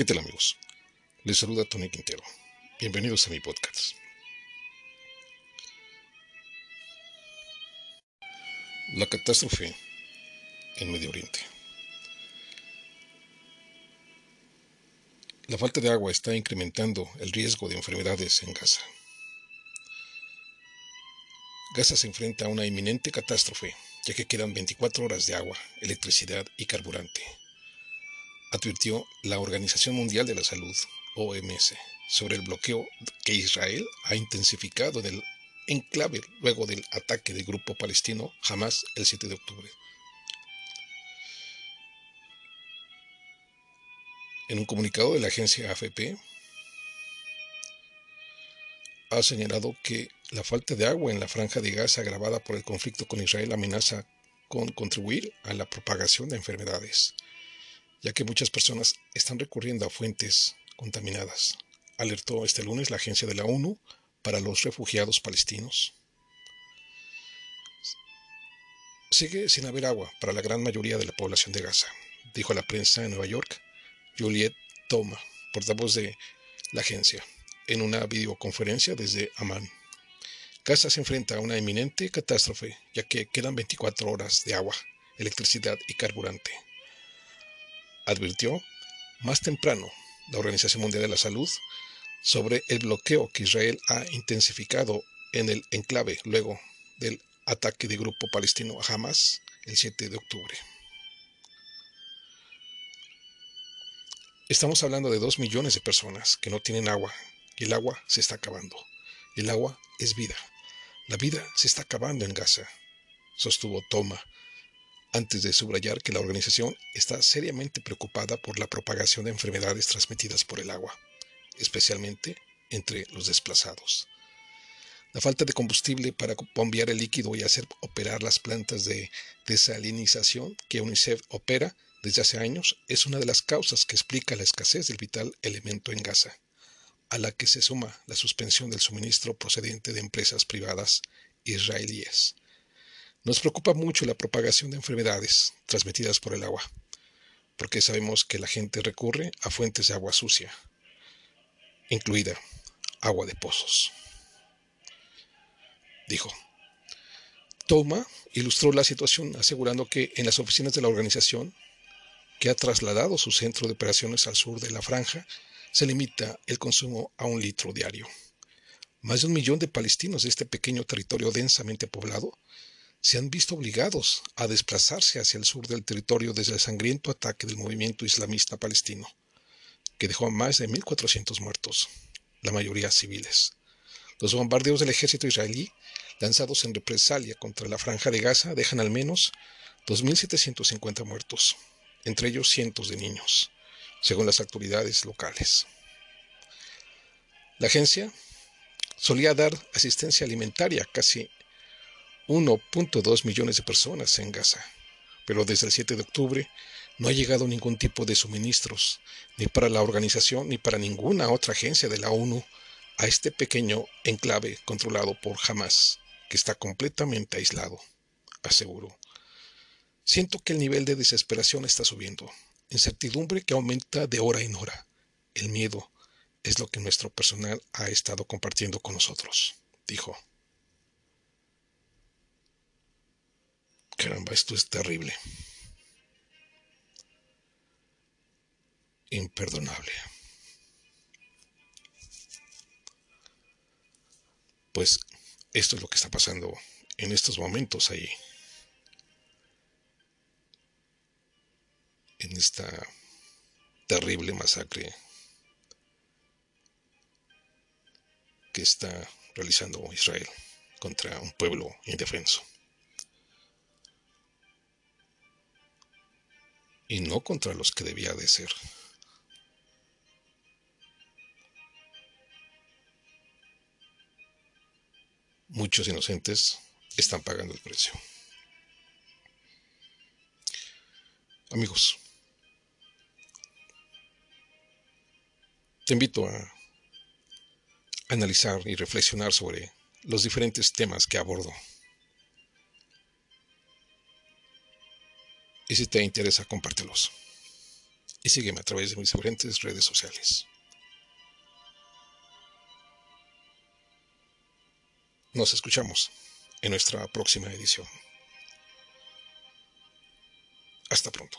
¿Qué tal amigos? Les saluda Tony Quintero. Bienvenidos a mi podcast. La catástrofe en Medio Oriente. La falta de agua está incrementando el riesgo de enfermedades en Gaza. Gaza se enfrenta a una inminente catástrofe, ya que quedan 24 horas de agua, electricidad y carburante advirtió la Organización Mundial de la Salud, OMS, sobre el bloqueo que Israel ha intensificado en el enclave luego del ataque del grupo palestino Hamas el 7 de octubre. En un comunicado de la agencia AFP, ha señalado que la falta de agua en la franja de Gaza agravada por el conflicto con Israel amenaza con contribuir a la propagación de enfermedades ya que muchas personas están recurriendo a fuentes contaminadas, alertó este lunes la Agencia de la ONU para los Refugiados Palestinos. Sigue sin haber agua para la gran mayoría de la población de Gaza, dijo la prensa en Nueva York Juliette Toma, portavoz de la agencia, en una videoconferencia desde Amán. Gaza se enfrenta a una inminente catástrofe, ya que quedan 24 horas de agua, electricidad y carburante advirtió más temprano la Organización Mundial de la Salud sobre el bloqueo que Israel ha intensificado en el enclave luego del ataque del grupo palestino a Hamas el 7 de octubre. Estamos hablando de dos millones de personas que no tienen agua y el agua se está acabando. El agua es vida. La vida se está acabando en Gaza, sostuvo Toma, antes de subrayar que la organización está seriamente preocupada por la propagación de enfermedades transmitidas por el agua, especialmente entre los desplazados. La falta de combustible para bombear el líquido y hacer operar las plantas de desalinización que UNICEF opera desde hace años es una de las causas que explica la escasez del vital elemento en Gaza, a la que se suma la suspensión del suministro procedente de empresas privadas israelíes. Nos preocupa mucho la propagación de enfermedades transmitidas por el agua, porque sabemos que la gente recurre a fuentes de agua sucia, incluida agua de pozos. Dijo. Toma ilustró la situación asegurando que en las oficinas de la organización, que ha trasladado su centro de operaciones al sur de la franja, se limita el consumo a un litro diario. Más de un millón de palestinos de este pequeño territorio densamente poblado se han visto obligados a desplazarse hacia el sur del territorio desde el sangriento ataque del movimiento islamista palestino, que dejó a más de 1.400 muertos, la mayoría civiles. Los bombardeos del ejército israelí, lanzados en represalia contra la franja de Gaza, dejan al menos 2.750 muertos, entre ellos cientos de niños, según las autoridades locales. La agencia solía dar asistencia alimentaria casi 1.2 millones de personas en Gaza, pero desde el 7 de octubre no ha llegado ningún tipo de suministros, ni para la organización ni para ninguna otra agencia de la ONU, a este pequeño enclave controlado por Hamas, que está completamente aislado, aseguró. Siento que el nivel de desesperación está subiendo, incertidumbre que aumenta de hora en hora. El miedo es lo que nuestro personal ha estado compartiendo con nosotros, dijo. Caramba, esto es terrible. Imperdonable. Pues esto es lo que está pasando en estos momentos ahí. En esta terrible masacre que está realizando Israel contra un pueblo indefenso. Y no contra los que debía de ser. Muchos inocentes están pagando el precio. Amigos, te invito a analizar y reflexionar sobre los diferentes temas que abordo y si te interesa, compártelos. y sígueme a través de mis diferentes redes sociales. Nos escuchamos en nuestra próxima edición. Hasta pronto.